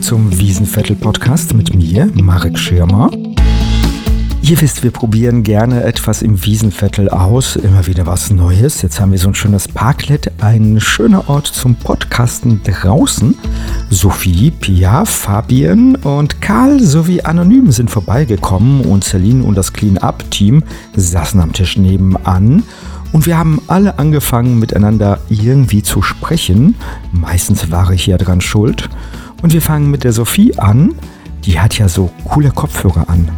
Zum Wiesenviertel-Podcast mit mir, Marek Schirmer. Ihr wisst, wir probieren gerne etwas im Wiesenviertel aus, immer wieder was Neues. Jetzt haben wir so ein schönes Parklet, ein schöner Ort zum Podcasten draußen. Sophie, Pia, Fabian und Karl sowie Anonym sind vorbeigekommen und Celine und das Clean-Up-Team saßen am Tisch nebenan. Und wir haben alle angefangen, miteinander irgendwie zu sprechen. Meistens war ich ja dran schuld. Und wir fangen mit der Sophie an. Die hat ja so coole Kopfhörer an.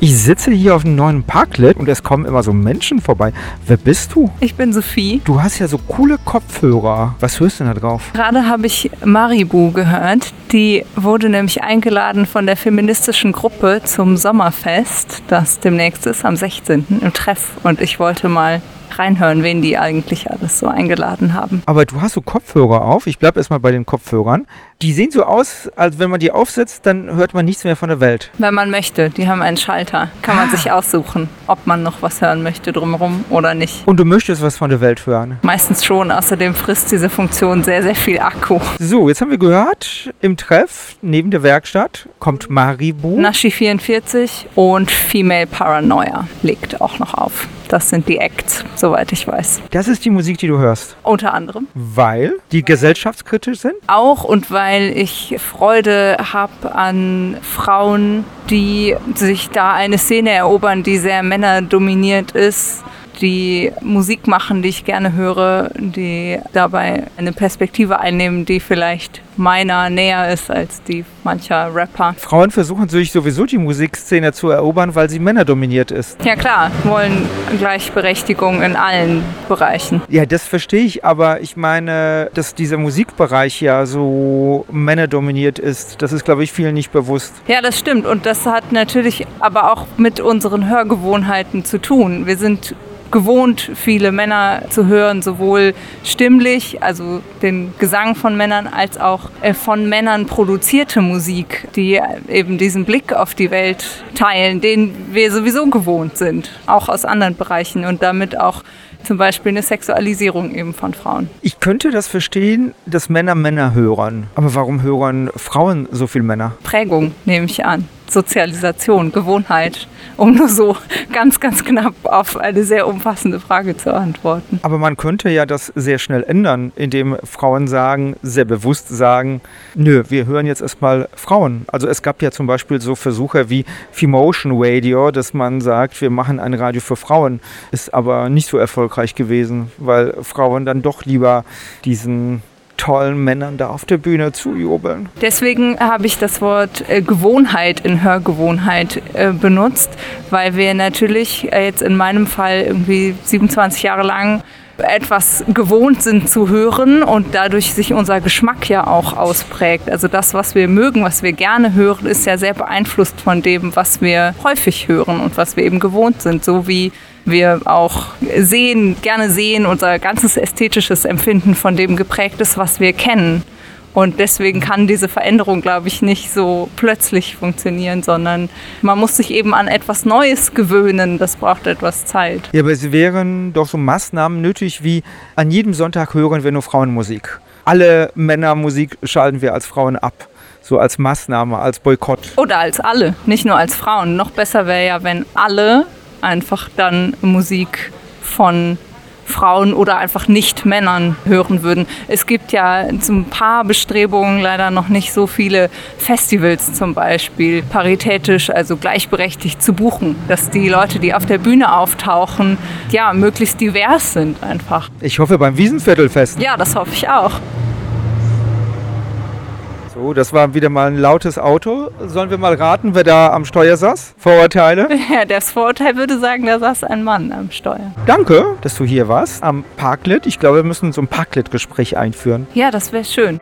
Ich sitze hier auf einem neuen Parklet und es kommen immer so Menschen vorbei. Wer bist du? Ich bin Sophie. Du hast ja so coole Kopfhörer. Was hörst du denn da drauf? Gerade habe ich Maribu gehört. Die wurde nämlich eingeladen von der feministischen Gruppe zum Sommerfest, das demnächst ist, am 16. im Treff. Und ich wollte mal reinhören, wen die eigentlich alles so eingeladen haben. Aber du hast so Kopfhörer auf. Ich bleibe erstmal bei den Kopfhörern. Die sehen so aus, als wenn man die aufsetzt, dann hört man nichts mehr von der Welt. Wenn man möchte, die haben einen Schalter. Kann man Ah. sich aussuchen, ob man noch was hören möchte drumherum oder nicht. Und du möchtest was von der Welt hören. Meistens schon, außerdem frisst diese Funktion sehr, sehr viel Akku. So, jetzt haben wir gehört, im Treff neben der Werkstatt kommt Maribu. Nashi 44 und Female Paranoia legt auch noch auf. Das sind die Acts, soweit ich weiß. Das ist die Musik, die du hörst. Unter anderem. Weil die gesellschaftskritisch sind. Auch und weil ich Freude habe an Frauen, die sich da eine Szene erobern, die sehr männerdominiert ist, die Musik machen, die ich gerne höre, die dabei eine Perspektive einnehmen, die vielleicht meiner näher ist als die mancher Rapper. Frauen versuchen sich sowieso die Musikszene zu erobern, weil sie männerdominiert ist. Ja klar, wollen Gleichberechtigung in allen Bereichen. Ja, das verstehe ich, aber ich meine, dass dieser Musikbereich ja so männerdominiert ist, das ist, glaube ich, vielen nicht bewusst. Ja, das stimmt. Und das hat natürlich aber auch mit unseren Hörgewohnheiten zu tun. Wir sind gewohnt, viele Männer zu hören, sowohl stimmlich, also den Gesang von Männern, als auch äh, von Männern produzierte Musik, die eben diesen Blick auf die Welt teilen, den wir sowieso gewohnt sind, auch aus anderen Bereichen und damit auch zum Beispiel eine Sexualisierung eben von Frauen. Ich könnte das verstehen, dass Männer Männer hören. Aber warum hören Frauen so viel Männer? Prägung, nehme ich an. Sozialisation, Gewohnheit, um nur so ganz, ganz knapp auf eine sehr umfassende Frage zu antworten. Aber man könnte ja das sehr schnell ändern, indem Frauen sagen, sehr bewusst sagen, nö, wir hören jetzt erstmal Frauen. Also es gab ja zum Beispiel so Versuche wie Femotion Radio, dass man sagt, wir machen ein Radio für Frauen. Ist aber nicht so erfolgreich gewesen, weil Frauen dann doch lieber diesen tollen Männern da auf der Bühne zujubeln. Deswegen habe ich das Wort äh, Gewohnheit in Hörgewohnheit äh, benutzt, weil wir natürlich äh, jetzt in meinem Fall irgendwie 27 Jahre lang etwas gewohnt sind zu hören und dadurch sich unser Geschmack ja auch ausprägt. Also das, was wir mögen, was wir gerne hören, ist ja sehr beeinflusst von dem, was wir häufig hören und was wir eben gewohnt sind. So wie wir auch sehen, gerne sehen, unser ganzes ästhetisches Empfinden von dem geprägt ist, was wir kennen. Und deswegen kann diese Veränderung, glaube ich, nicht so plötzlich funktionieren, sondern man muss sich eben an etwas Neues gewöhnen. Das braucht etwas Zeit. Ja, aber es wären doch so Maßnahmen nötig wie an jedem Sonntag hören wir nur Frauenmusik. Alle Männermusik schalten wir als Frauen ab. So als Maßnahme, als Boykott. Oder als alle, nicht nur als Frauen. Noch besser wäre ja, wenn alle einfach dann Musik von Frauen oder einfach nicht Männern hören würden. Es gibt ja ein paar Bestrebungen, leider noch nicht so viele Festivals zum Beispiel, paritätisch, also gleichberechtigt zu buchen, dass die Leute, die auf der Bühne auftauchen, ja, möglichst divers sind einfach. Ich hoffe beim Wiesenviertelfest. Ja, das hoffe ich auch. So, das war wieder mal ein lautes Auto. Sollen wir mal raten, wer da am Steuer saß? Vorurteile? Ja, das Vorurteil würde sagen, da saß ein Mann am Steuer. Danke, dass du hier warst am Parklet. Ich glaube, wir müssen so ein Parklet-Gespräch einführen. Ja, das wäre schön.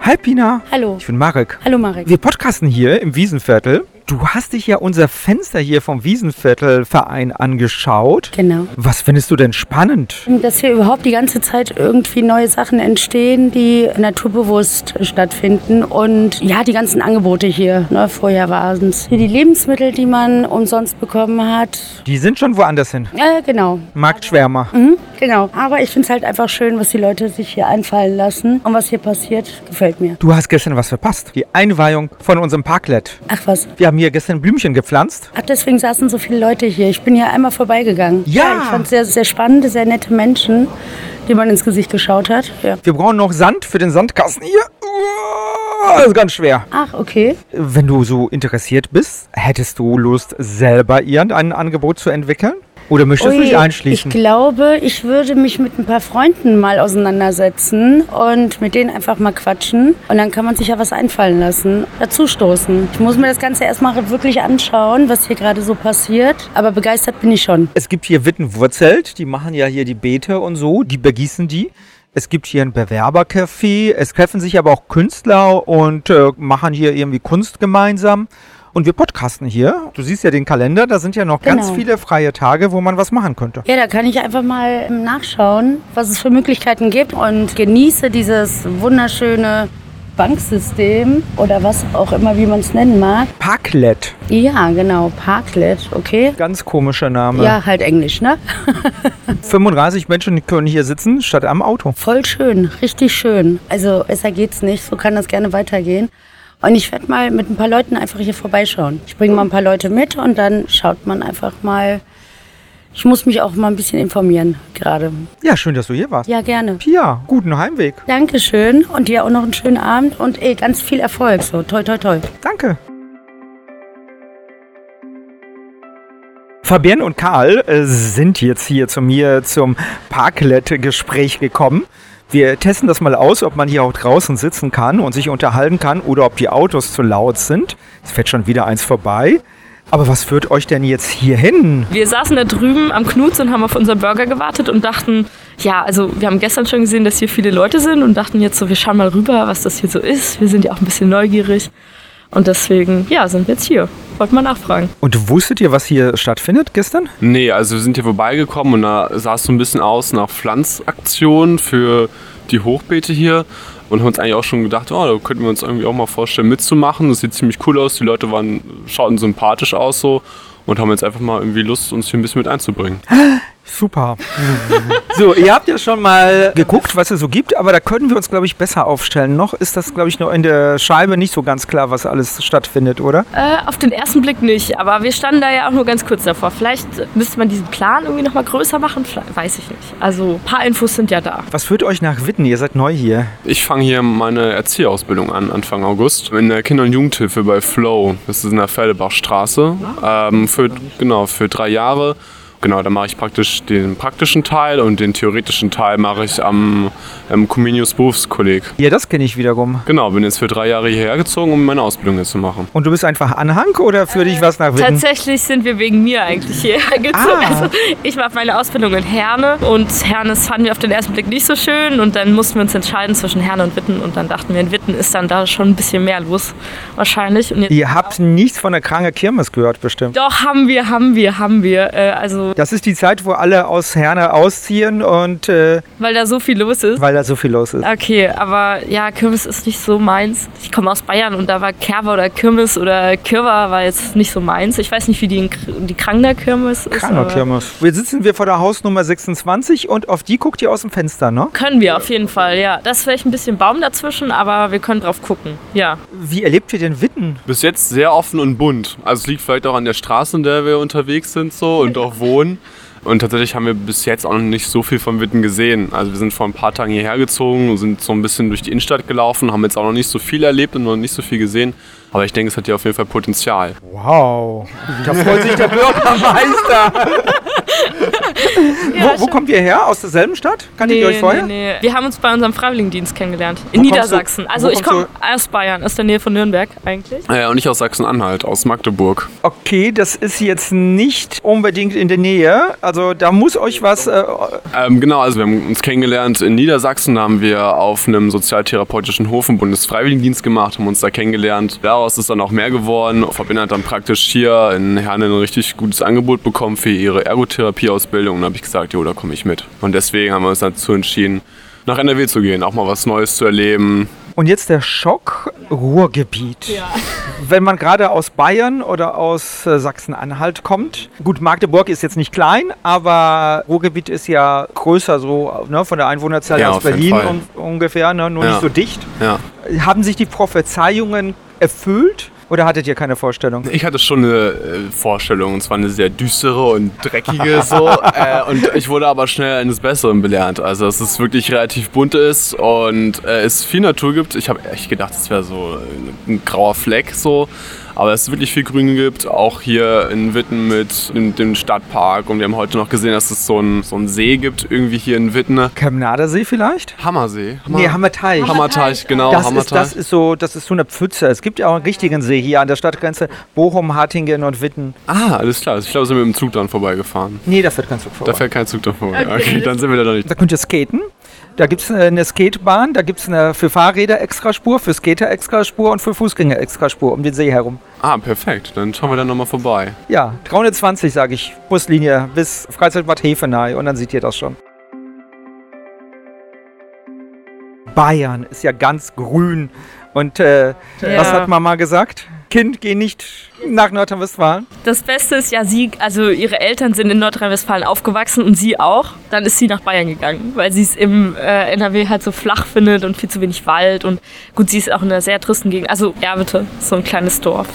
Hi Pina, Hallo. ich bin Marek. Hallo Marek. Wir podcasten hier im Wiesenviertel. Du hast dich ja unser Fenster hier vom Wiesenviertelverein angeschaut. Genau. Was findest du denn spannend? Dass hier überhaupt die ganze Zeit irgendwie neue Sachen entstehen, die naturbewusst stattfinden. Und ja, die ganzen Angebote hier. Ne? Vorher waren es hier die Lebensmittel, die man umsonst bekommen hat. Die sind schon woanders hin. Äh, genau. Marktschwärmer. Mhm, genau. Aber ich finde es halt einfach schön, was die Leute sich hier einfallen lassen. Und was hier passiert, gefällt mir. Du hast gestern was verpasst. Die Einweihung von unserem Parklet. Ach was. Wir haben hier gestern Blümchen gepflanzt. Ach, deswegen saßen so viele Leute hier. Ich bin hier einmal vorbeigegangen. Ja. ich fand es sehr, sehr spannend, sehr nette Menschen, die man ins Gesicht geschaut hat. Ja. Wir brauchen noch Sand für den Sandkasten hier. Das ist ganz schwer. Ach, okay. Wenn du so interessiert bist, hättest du Lust, selber irgendein Angebot zu entwickeln? Oder möchtest du Ui, dich einschließen? Ich glaube, ich würde mich mit ein paar Freunden mal auseinandersetzen und mit denen einfach mal quatschen. Und dann kann man sich ja was einfallen lassen, dazustoßen. Ich muss mir das Ganze erstmal wirklich anschauen, was hier gerade so passiert. Aber begeistert bin ich schon. Es gibt hier Wittenwurzelt, die machen ja hier die Beete und so, die begießen die. Es gibt hier ein Bewerbercafé, es treffen sich aber auch Künstler und äh, machen hier irgendwie Kunst gemeinsam. Und wir podcasten hier. Du siehst ja den Kalender, da sind ja noch ganz Genau. viele freie Tage, wo man was machen könnte. Ja, da kann ich einfach mal nachschauen, was es für Möglichkeiten gibt und genieße dieses wunderschöne Banksystem oder was auch immer, wie man es nennen mag. Parklet, Ja, genau, Parklet, okay. ganz komischer Name. Ja, halt Englisch, ne? 35 Menschen können hier sitzen statt am Auto. Voll schön, richtig schön. Also besser geht's nicht, so kann das gerne weitergehen. Und ich werde mal mit ein paar Leuten einfach hier vorbeischauen. Ich bringe mal ein paar Leute mit und dann schaut man einfach mal. Ich muss mich auch mal ein bisschen informieren gerade. Ja, schön, dass du hier warst. Ja, gerne. Pia, guten Heimweg. Dankeschön und dir auch noch einen schönen Abend und ey, ganz viel Erfolg. So, toi, toi, toi. Danke. Fabienne und Karl äh, sind jetzt hier zu mir zum Parklet-Gespräch gekommen. Wir testen das mal aus, ob man hier auch draußen sitzen kann und sich unterhalten kann oder ob die Autos zu laut sind. Es fährt schon wieder eins vorbei. Aber was führt euch denn jetzt hier hin? Wir saßen da drüben am Knuz und haben auf unseren Burger gewartet und dachten, ja, also wir haben gestern schon gesehen, dass hier viele Leute sind und dachten jetzt so, wir schauen mal rüber, was das hier so ist. Wir sind ja auch ein bisschen neugierig. Und deswegen, ja, sind wir jetzt hier. Wollten mal nachfragen. Und wusstet ihr, was hier stattfindet gestern? Nee, also wir sind hier vorbeigekommen und da sah es so ein bisschen aus nach Pflanzaktionen für die Hochbeete hier und haben uns eigentlich auch schon gedacht, oh, da könnten wir uns irgendwie auch mal vorstellen mitzumachen. Das sieht ziemlich cool aus, die Leute waren, schauten sympathisch aus so und haben jetzt einfach mal irgendwie Lust, uns hier ein bisschen mit einzubringen. Super. so, ihr habt ja schon mal geguckt, was es so gibt, aber da können wir uns, glaube ich, besser aufstellen. Noch ist das, glaube ich, noch in der Scheibe nicht so ganz klar, was alles stattfindet, oder? Äh, auf den ersten Blick nicht, aber wir standen da ja auch nur ganz kurz davor. Vielleicht müsste man diesen Plan irgendwie noch mal größer machen, Vielleicht, weiß ich nicht. Also ein paar Infos sind ja da. Was führt euch nach Witten? Ihr seid neu hier. Ich fange hier meine Erzieherausbildung an, Anfang August, in der Kinder- und Jugendhilfe bei Flow. Das ist in der Feldebachstraße. Ähm, für, genau, für drei Jahre. Genau, da mache ich praktisch den praktischen Teil und den theoretischen Teil mache ich am, am Comenius Berufskolleg. Ja, das kenne ich wiederum. Genau, bin jetzt für drei Jahre hierher gezogen, um meine Ausbildung jetzt zu machen. Und du bist einfach Anhang oder für dich was nach Witten? Tatsächlich sind wir wegen mir eigentlich hierher gezogen. Ah. Also ich mache meine Ausbildung in Herne und Herne fanden wir auf den ersten Blick nicht so schön und dann mussten wir uns entscheiden zwischen Herne und Witten und dann dachten wir, in Witten ist dann da schon ein bisschen mehr los wahrscheinlich. Ihr habt nichts von der Kranke Kirmes gehört, bestimmt. doch, haben wir, haben wir, haben wir. Äh, also, Das ist die Zeit, wo alle aus Herne ausziehen und äh, weil da so viel los ist. weil da so viel los ist. Okay, aber ja, Kirmes ist nicht so meins. Ich komme aus Bayern und da war Kerwa oder Kirmes oder Kirwa war jetzt nicht so meins. Ich weiß nicht, wie die, in die Krangner Kirmes ist. Kranger aber- Kirmes. Wir sitzen wir vor der Hausnummer 26 und auf die guckt ihr aus dem Fenster, ne? Können wir auf jeden Fall, ja. Das ist vielleicht ein bisschen Baum dazwischen, aber wir können drauf gucken. Ja. Wie erlebt ihr denn Witten? Bis jetzt sehr offen und bunt. Also es liegt vielleicht auch an der Straße, in der wir unterwegs sind so und auch wohnen. Und tatsächlich haben wir bis jetzt auch noch nicht so viel von Witten gesehen. Also wir sind vor ein paar Tagen hierher gezogen und sind so ein bisschen durch die Innenstadt gelaufen, haben jetzt auch noch nicht so viel erlebt und noch nicht so viel gesehen. Aber ich denke, es hat hier auf jeden Fall Potenzial. Wow, da freut sich der Bürgermeister. wo, wo kommt ihr her? Aus derselben Stadt? Kanntet Nee, ihr euch vorher? nee, nee. Wir haben uns bei unserem Freiwilligendienst kennengelernt. In Wo Niedersachsen. du- Also ich komme aus Bayern, aus der Nähe von Nürnberg eigentlich. Äh, und ich aus Sachsen-Anhalt, aus Magdeburg. Okay, das ist jetzt nicht unbedingt in der Nähe. Also da muss euch was. Äh, Ähm, genau, also wir haben uns kennengelernt in Niedersachsen, da haben wir auf einem sozialtherapeutischen Hof im Bundesfreiwilligendienst gemacht, haben uns da kennengelernt. Daraus ist dann auch mehr geworden. Verbinde hat dann praktisch hier in Herne ein richtig gutes Angebot bekommen für ihre Ergotherapieausbildung und da habe ich gesagt, jo, da komme ich mit. Und deswegen haben wir uns dazu entschieden, nach NRW zu gehen, auch mal was Neues zu erleben. und jetzt der Schock Ruhrgebiet. Wenn man gerade aus Bayern oder aus äh, Sachsen-Anhalt kommt. Gut, Magdeburg ist jetzt nicht klein, aber Ruhrgebiet ist ja größer so ne, von der Einwohnerzahl Ja, als Berlin un ungefähr, ne, nur Ja. nicht so dicht. Ja. Haben sich die Prophezeiungen erfüllt oder hattet ihr keine Vorstellung? Ich hatte schon eine äh, Vorstellung, und zwar eine sehr düstere und dreckige so. äh, und ich wurde aber schnell eines Besseren belehrt. Also, dass es wirklich relativ bunt ist und äh, es viel Natur gibt. Ich habe echt gedacht, es wäre so ein, ein grauer Fleck so. Aber es wirklich viel Grün gibt, auch hier in Witten mit dem, dem Stadtpark. Und wir haben heute noch gesehen, dass es so einen so einen See gibt, irgendwie hier in Witten. Chemnader See vielleicht? Hammersee. Hammer Nee, Hammerteich. Hammerteich, genau. Das ist, Hammerteich. das ist so, das ist so eine Pfütze. Es gibt ja auch einen richtigen See hier an der Stadtgrenze Bochum, Hartingen und Witten. ah, alles klar. Ich glaube, sind wir mit dem Zug dann vorbeigefahren. Nee, da fährt kein Zug vorbei. Da fährt kein Zug dann vorbei. Okay, dann sind wir da noch nicht. Da könnt ihr skaten. Da gibt es eine Skatebahn, da gibt es eine für Fahrräder Extraspur, für Skater Extraspur und für Fußgänger Extraspur um den See herum. Ah, perfekt. Dann schauen wir dann nochmal vorbei. Ja, 320 sage ich, Buslinie bis Freizeitbad Hefenay und dann seht ihr das schon. Bayern ist ja ganz grün und äh, was Ja. hat Mama gesagt? Kind, geh nicht nach Nordrhein-Westfalen. Das Beste ist ja, sie, also ihre Eltern sind in Nordrhein-Westfalen aufgewachsen und sie auch. Dann ist sie nach Bayern gegangen, weil sie es im äh, NRW halt so flach findet und viel zu wenig Wald. Und gut, sie ist auch in einer sehr tristen Gegend. Also Erwitte, so ein kleines Dorf.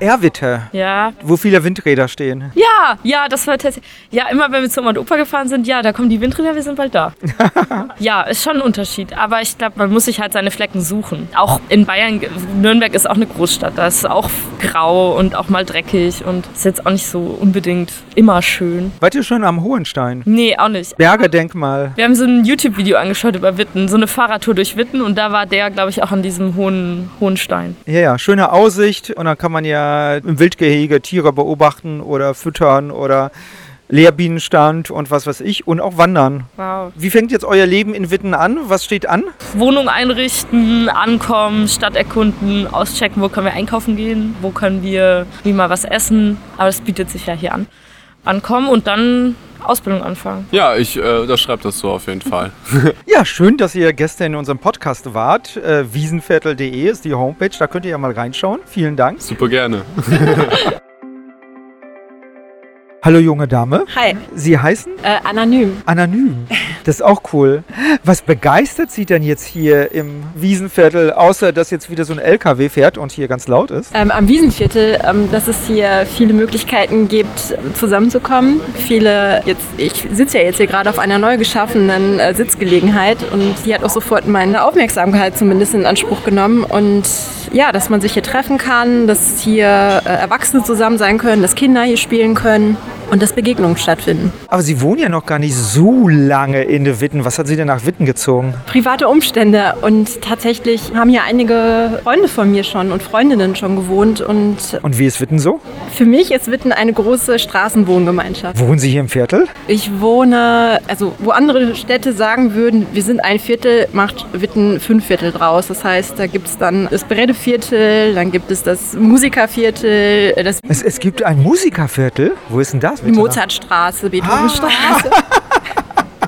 Erwitte, ja. wo viele Windräder stehen. Ja, ja, das war tatsächlich. Ja, immer wenn wir zu Oma und Opa gefahren sind, ja, da kommen die Windräder, wir sind bald da. ja, ist schon ein Unterschied. Aber ich glaube, man muss sich halt seine Flecken suchen. Auch in Bayern, Nürnberg ist auch eine Großstadt. Da ist auch grau und auch mal dreckig und ist jetzt auch nicht so unbedingt immer schön. Wart ihr schon am Hohenstein? Nee, auch nicht. Bergedenkmal. Wir haben so ein YouTube-Video angeschaut über Witten, so eine Fahrradtour durch Witten und da war der, glaube ich, auch an diesem hohen, hohen Stein. Ja, ja, schöne Aussicht und dann kann man ja im Wildgehege Tiere beobachten oder füttern oder Lehrbienenstand und was weiß ich und auch wandern. Wow. Wie fängt jetzt euer Leben in Witten an? Was steht an? Wohnung einrichten, ankommen, Stadt erkunden, auschecken, wo können wir einkaufen gehen, wo können wir wie mal was essen. Aber das bietet sich ja hier an. Ankommen und dann Ausbildung anfangen. Ja, ich äh, unterschreibe das so auf jeden Fall. Ja, schön, dass ihr gestern in unserem Podcast wart. Äh, wiesenviertel.de ist die Homepage, da könnt ihr ja mal reinschauen. Vielen Dank. Super gerne. Hallo junge Dame. Hi, Sie heißen äh, anonym. Anonym. Das ist auch cool. Was begeistert Sie denn jetzt hier im Wiesenviertel, außer dass jetzt wieder so ein LKW fährt und hier ganz laut ist? Ähm, am Wiesenviertel, ähm, dass es hier viele Möglichkeiten gibt, zusammenzukommen. Viele, jetzt, ich sitze ja jetzt hier gerade auf einer neu geschaffenen äh, Sitzgelegenheit und die hat auch sofort meine Aufmerksamkeit zumindest in Anspruch genommen. Und ja, dass man sich hier treffen kann, dass hier äh, Erwachsene zusammen sein können, dass Kinder hier spielen können und dass Begegnungen stattfinden. Aber Sie wohnen ja noch gar nicht so lange in de Witten. Was hat Sie denn nach Witten gezogen? private Umstände und tatsächlich haben hier einige Freunde von mir schon und Freundinnen schon gewohnt und Und wie ist Witten so? für mich ist Witten eine große Straßenwohngemeinschaft. Wohnen Sie hier im Viertel? Ich wohne, also wo andere Städte sagen würden, wir sind ein Viertel, macht Witten fünf Viertel draus. Das heißt, da gibt es dann das Beredeviertel, dann gibt es das Musikerviertel, das Es, es gibt ein Musikerviertel. Wo ist denn das? Bitte? Mozartstraße, Beethovenstraße.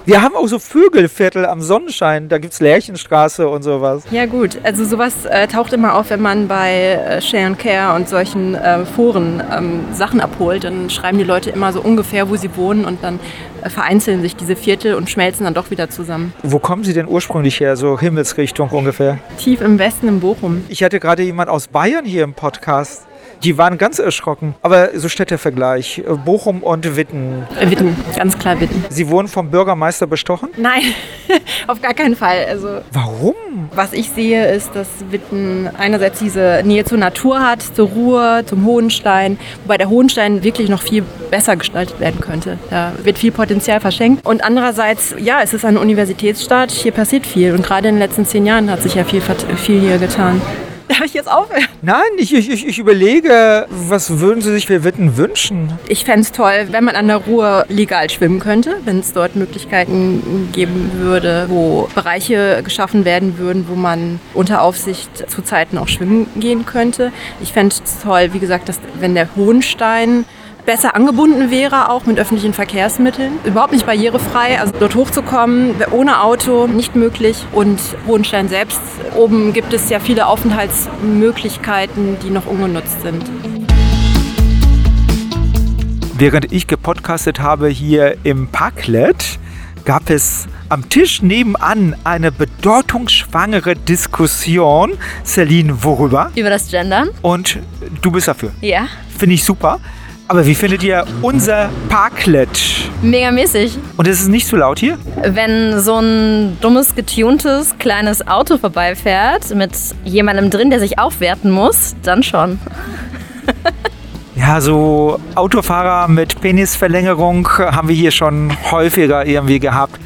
Wir haben auch so Vögelviertel am Sonnenschein. Da gibt es Lärchenstraße und sowas. Ja gut, also sowas äh, taucht immer auf, wenn man bei äh, Share and Care und solchen äh, Foren ähm, Sachen abholt. Dann schreiben die Leute immer so ungefähr, wo sie wohnen und dann äh, vereinzeln sich diese Viertel und schmelzen dann doch wieder zusammen. Wo kommen Sie denn ursprünglich her? So Himmelsrichtung ungefähr. Tief im Westen in Bochum. Ich hatte gerade jemand aus Bayern hier im Podcast. Die waren ganz erschrocken. Aber so steht der Vergleich. Bochum und Witten. Witten, ganz klar Witten. Sie wurden vom Bürgermeister bestochen? Nein, auf gar keinen Fall. Also Warum? was ich sehe, ist, dass Witten einerseits diese Nähe zur Natur hat, zur Ruhe, zum Hohenstein, wobei der Hohenstein wirklich noch viel besser gestaltet werden könnte. Da wird viel Potenzial verschenkt. Und andererseits, ja, es ist eine Universitätsstadt, hier passiert viel. Und gerade in den letzten zehn Jahren hat sich ja viel, viel hier getan. Darf ich jetzt aufhören? Nein, ich, ich, ich überlege, was würden Sie sich für Witten wünschen? Ich fände es toll, wenn man an der Ruhr legal schwimmen könnte, wenn es dort Möglichkeiten geben würde, wo Bereiche geschaffen werden würden, wo man unter Aufsicht zu Zeiten auch schwimmen gehen könnte. Ich fände es toll, wie gesagt, dass, wenn der Hohenstein besser angebunden wäre, auch mit öffentlichen Verkehrsmitteln. Überhaupt nicht barrierefrei. Also dort hochzukommen, wäre ohne Auto nicht möglich. Und Hohenstein selbst, oben gibt es ja viele Aufenthaltsmöglichkeiten, die noch ungenutzt sind. Während ich gepodcastet habe hier im Parklet, gab es am Tisch nebenan eine bedeutungsschwangere Diskussion. Celine, worüber? Über das Gendern? Und du bist dafür. Ja. Finde ich super. Aber wie findet ihr unser Parklet? Megamäßig. Und ist es nicht zu laut hier? Wenn so ein dummes, getuntes, kleines Auto vorbeifährt mit jemandem drin, der sich aufwerten muss, dann schon. Ja, so Autofahrer mit Penisverlängerung haben wir hier schon häufiger irgendwie gehabt.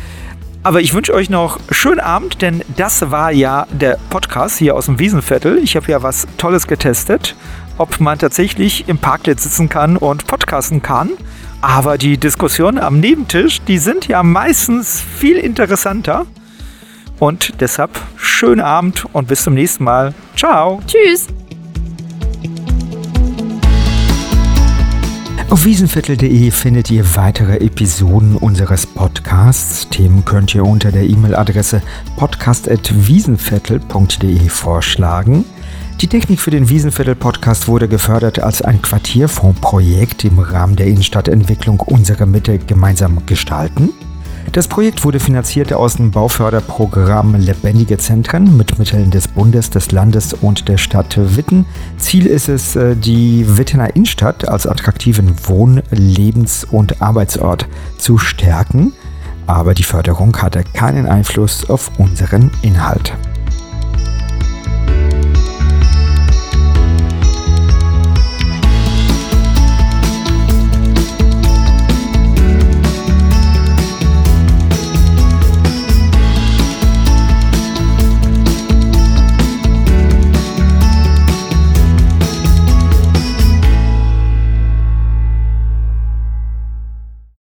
Aber ich wünsche euch noch schönen Abend, denn das war ja der Podcast hier aus dem Wiesenviertel. Ich habe ja was Tolles getestet, ob man tatsächlich im Parklet sitzen kann und podcasten kann. Aber die Diskussionen am Nebentisch, die sind ja meistens viel interessanter. Und deshalb schönen Abend und bis zum nächsten Mal. Ciao. Tschüss. Auf wiesenviertel.de findet ihr weitere Episoden unseres Podcasts. Themen könnt ihr unter der E-Mail-Adresse podcast.wiesenviertel.de vorschlagen. Die Technik für den Wiesenviertel-Podcast wurde gefördert als ein Quartierfondsprojekt im Rahmen der Innenstadtentwicklung Unsere Mitte gemeinsam gestalten. Das Projekt wurde finanziert aus dem Bauförderprogramm Lebendige Zentren mit Mitteln des Bundes, des Landes und der Stadt Witten. Ziel ist es, die Wittener Innenstadt als attraktiven Wohn-, Lebens- und Arbeitsort zu stärken. Aber die Förderung hatte keinen Einfluss auf unseren Inhalt.